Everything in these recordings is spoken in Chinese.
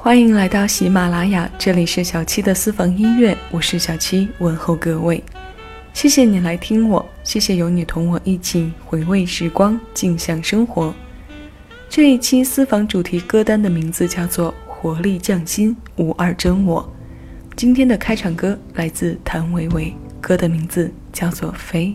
欢迎来到喜马拉雅，这里是小七的私房音乐，我是小七，问候各位。谢谢你来听我，谢谢有你同我一起回味时光，静享生活。这一期私房主题歌单的名字叫做《活力匠心，无二真我》。今天的开场歌来自谭维维，歌的名字叫做《飞》。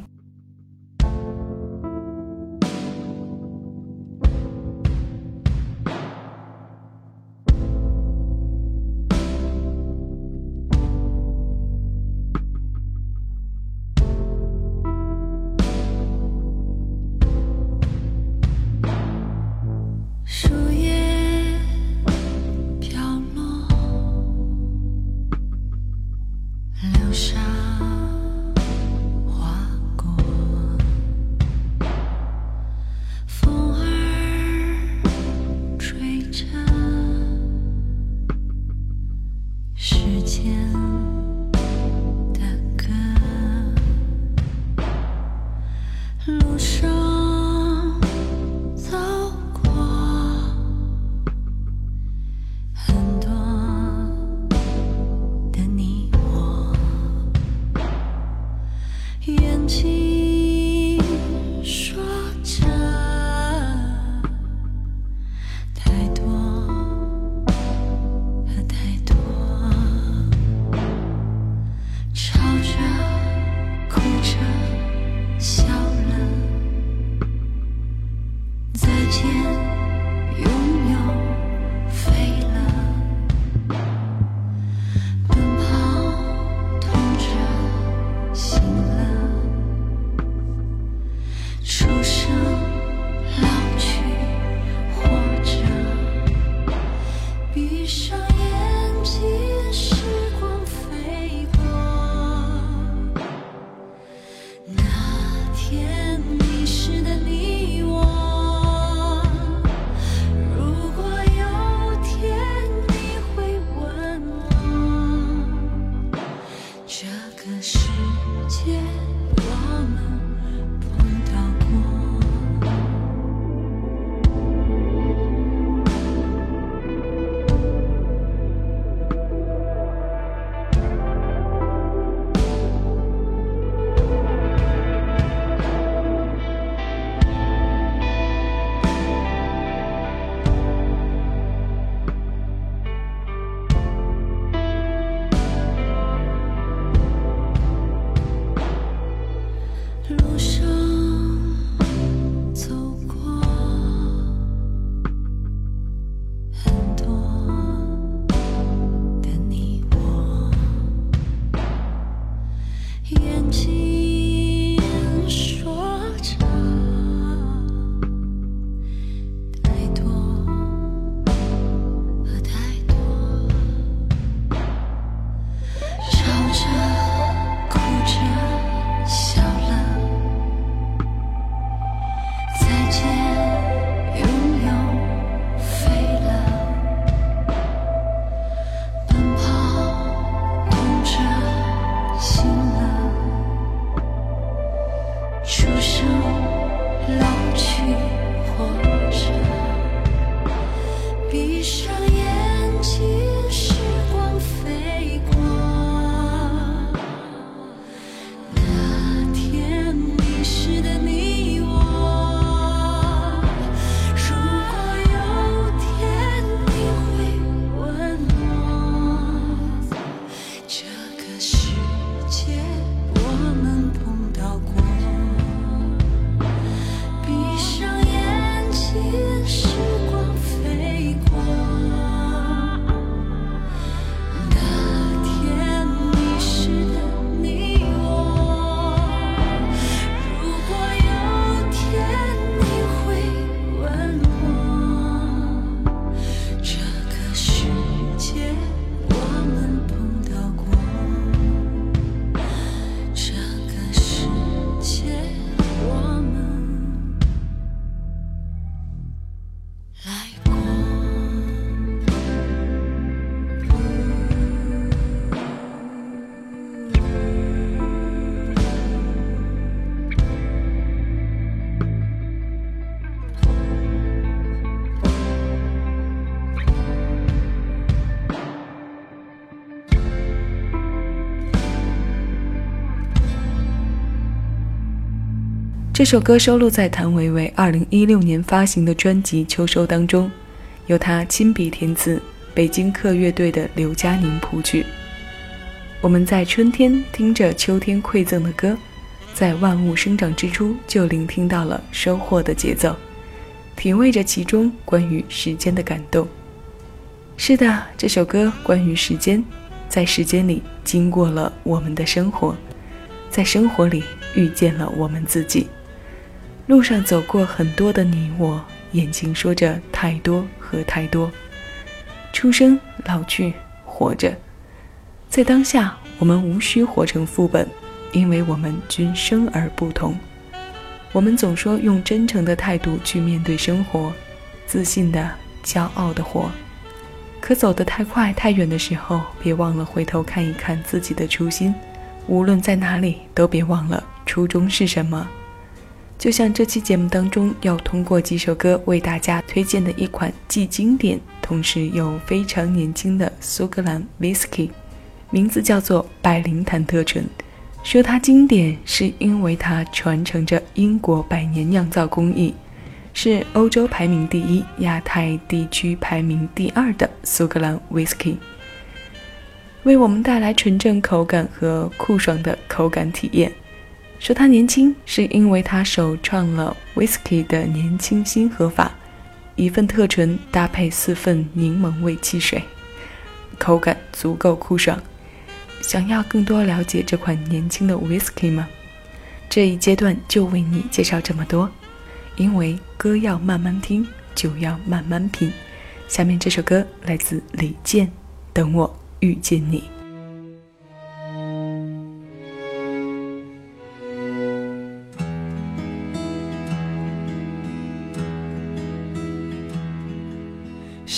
闭上眼。这首歌收录在谭维维2016年发行的专辑《秋收》当中，由他亲笔填词，北京客乐队的刘嘉宁谱曲。我们在春天听着秋天馈赠的歌，在万物生长之初就聆听到了收获的节奏，体味着其中关于时间的感动。是的，这首歌关于时间，在时间里经过了我们的生活，在生活里遇见了我们自己。路上走过很多的你我，眼睛说着太多和太多。出生、老去、活着，在当下，我们无需活成副本，因为我们均生而不同。我们总说用真诚的态度去面对生活，自信的、骄傲的活。可走得太快、太远的时候，别忘了回头看一看自己的初心。无论在哪里，都别忘了初衷是什么。就像这期节目当中要通过几首歌为大家推荐的一款既经典同时又非常年轻的苏格兰 whisky，名字叫做百灵坦特醇。说它经典，是因为它传承着英国百年酿造工艺，是欧洲排名第一、亚太地区排名第二的苏格兰 whisky，为我们带来纯正口感和酷爽的口感体验。说他年轻，是因为他首创了 whisky 的年轻新喝法，一份特醇搭配四份柠檬味汽水，口感足够酷爽。想要更多了解这款年轻的 whisky 吗？这一阶段就为你介绍这么多，因为歌要慢慢听，酒要慢慢品。下面这首歌来自李健，《等我遇见你》。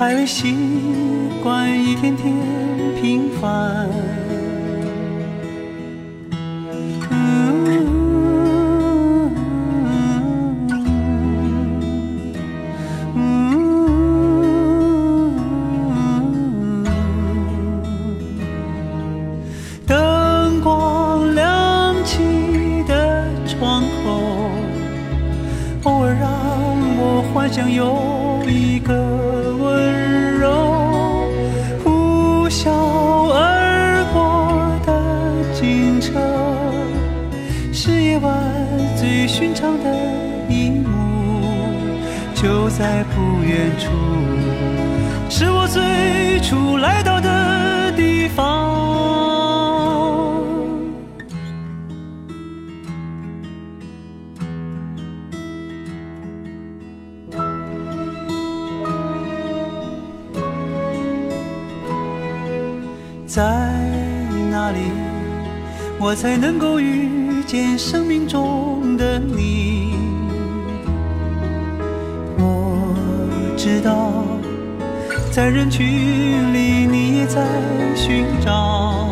还未习惯一天天平凡。灯光亮起的窗口，偶尔让我幻想有一个。就在不远处，是我最初来到的地方。在哪里，我才能够遇见生命中？的你，道，在人群里你也在寻找。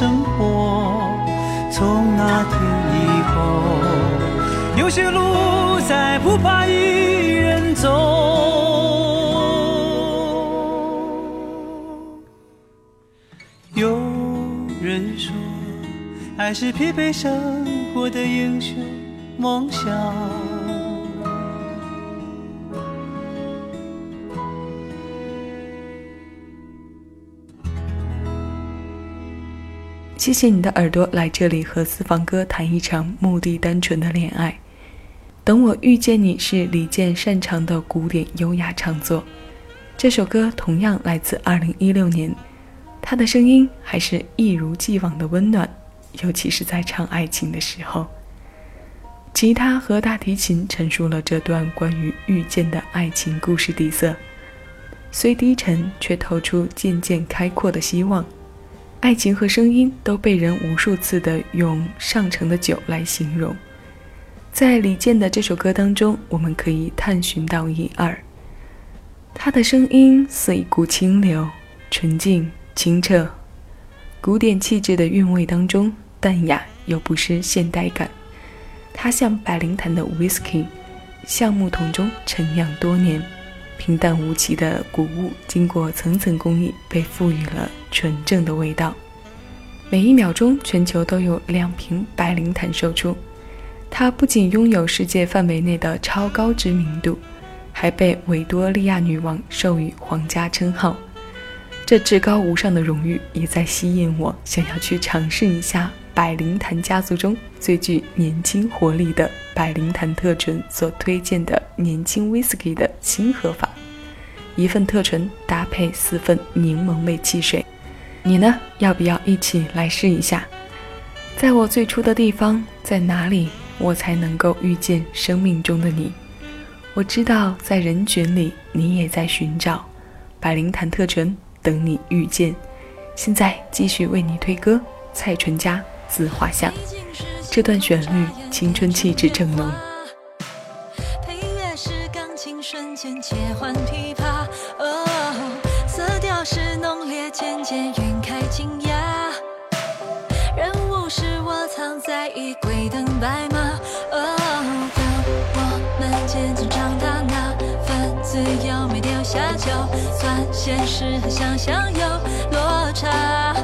生活从那天以后有些路再不怕一人走。有人说爱是疲惫生活的英雄梦想。谢谢你的耳朵来这里和私房歌谈一场目的单纯的恋爱。等我遇见你是李健擅长的古典优雅唱作，这首歌同样来自2016年，他的声音还是一如既往的温暖，尤其是在唱爱情的时候，吉他和大提琴陈述了这段关于遇见的爱情故事底色，虽低沉却透出渐渐开阔的希望。爱情和声音都被人无数次的用上乘的酒来形容，在李健的这首歌当中，我们可以探寻到一二。他的声音似一股清流，纯净清澈，古典气质的韵味当中淡雅又不失现代感。他像百灵坛的 whisky，橡木桶中陈酿多年。平淡无奇的谷物，经过层层工艺，被赋予了纯正的味道。每一秒钟，全球都有两瓶白灵坛售出。它不仅拥有世界范围内的超高知名度，还被维多利亚女王授予皇家称号。这至高无上的荣誉，也在吸引我，想要去尝试一下。百灵坛家族中最具年轻活力的百灵坛特醇所推荐的年轻 whisky 的新喝法，一份特醇搭配四份柠檬味汽水，你呢？要不要一起来试一下？在我最初的地方，在哪里我才能够遇见生命中的你？我知道在人群里，你也在寻找百灵坛特纯，等你遇见。现在继续为你推歌，蔡淳佳。自画像，这段旋律青春气质正浓。配乐是钢琴瞬间切换琵琶，哦，色调是浓烈渐渐晕开惊讶。人物是我藏在衣柜等白马，哦，当我们渐渐长大，那份自由没丢下，就算现实和想象有落差。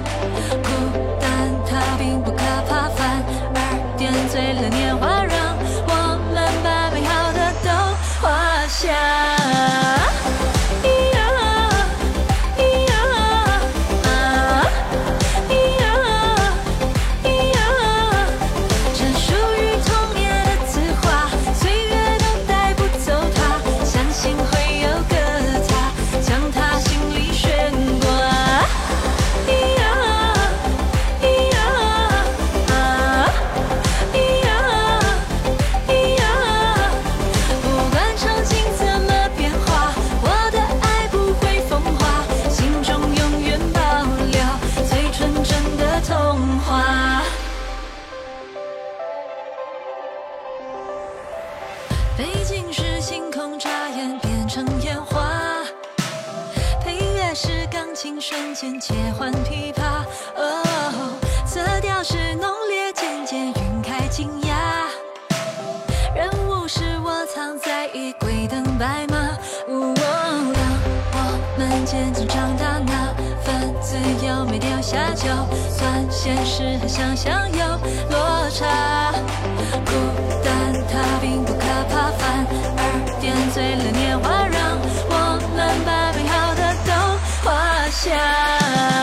背景是星空眨眼变成烟花，配乐是钢琴瞬间切换琵琶，哦，色调是浓烈渐渐晕开惊讶，人物是我藏在衣柜等白马。当我们渐渐长大，那份自由没掉下，就算现实和想象有落差。碎了年华，让我们把美好的都画下。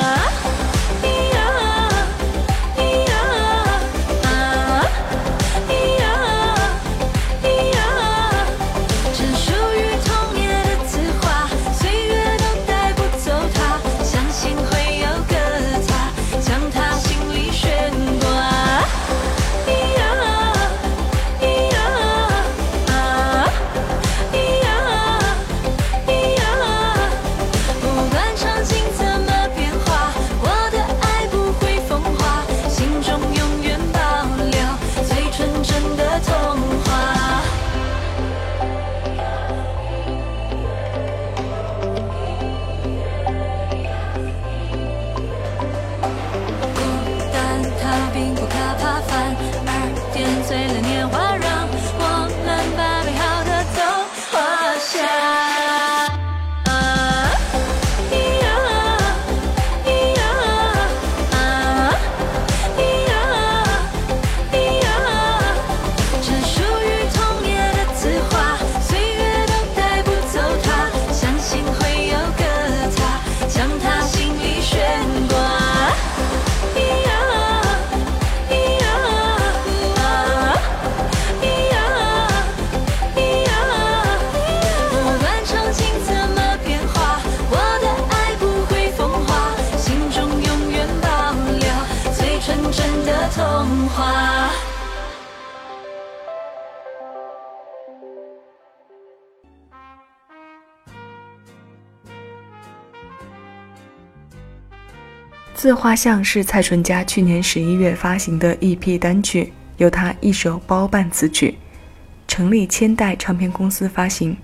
自画像是蔡淳佳去年十一月发行的 EP 单曲，由他一手包办词曲，成立千代唱片公司发行。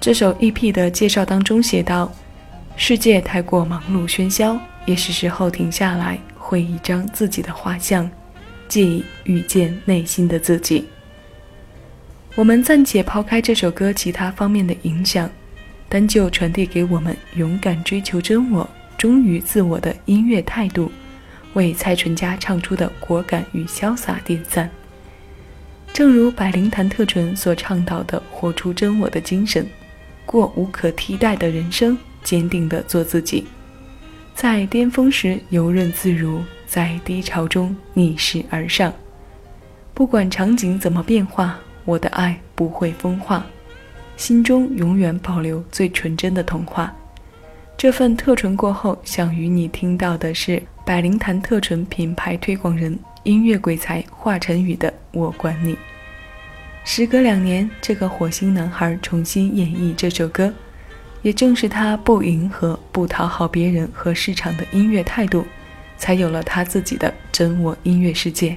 这首 EP 的介绍当中写道：“世界太过忙碌喧嚣，也是时候停下来，绘一张自己的画像，借以遇见内心的自己。”我们暂且抛开这首歌其他方面的影响，单就传递给我们勇敢追求真我、忠于自我的音乐态度，为蔡淳佳唱出的果敢与潇洒点赞。正如百灵坛特纯所倡导的，活出真我的精神。过无可替代的人生，坚定地做自己，在巅峰时游刃自如，在低潮中逆势而上。不管场景怎么变化，我的爱不会风化，心中永远保留最纯真的童话。这份特纯过后，想与你听到的是百灵坛特纯品牌推广人、音乐鬼才华晨宇的《我管你》。时隔两年，这个火星男孩重新演绎这首歌，也正是他不迎合、不讨好别人和市场的音乐态度，才有了他自己的真我音乐世界。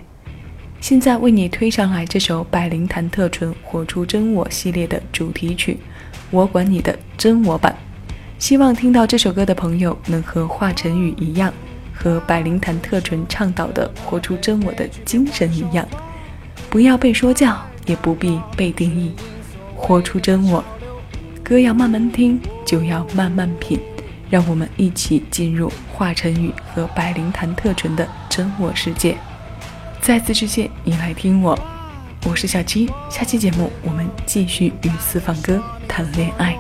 现在为你推上来这首百灵坛特纯《活出真我》系列的主题曲《我管你的真我版》，希望听到这首歌的朋友能和华晨宇一样，和百灵坛特纯倡导的活出真我的精神一样，不要被说教。也不必被定义，活出真我。歌要慢慢听，就要慢慢品。让我们一起进入华晨宇和百灵坛特纯的真我世界。再次致谢你来听我，我是小七。下期节目我们继续与私房歌谈恋爱。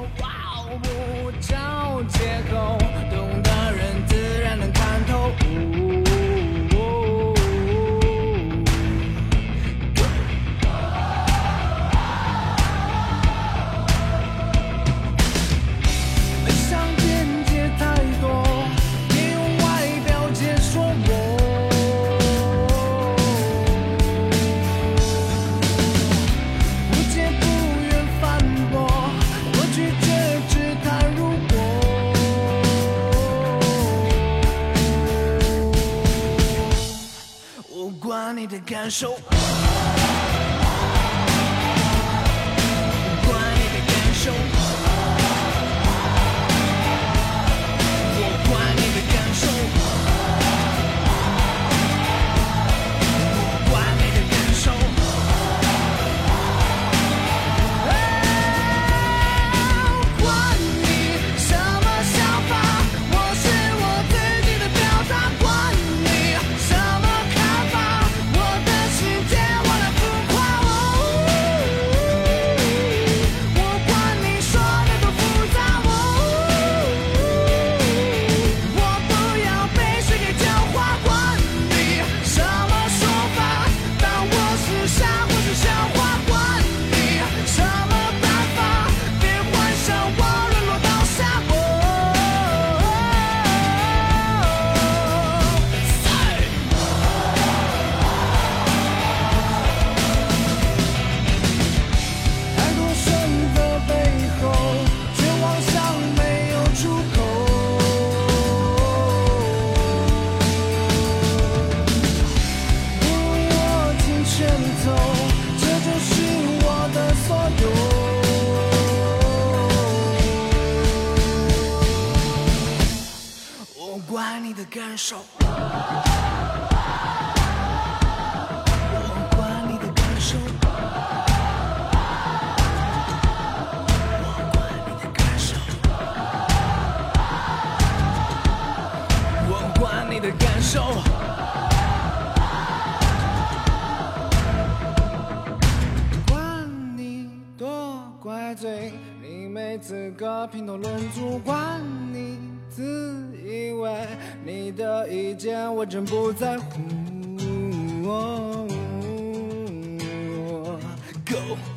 感受。怪罪，你没资格评头论足。管你自。以为你的意见我真不在乎。Go。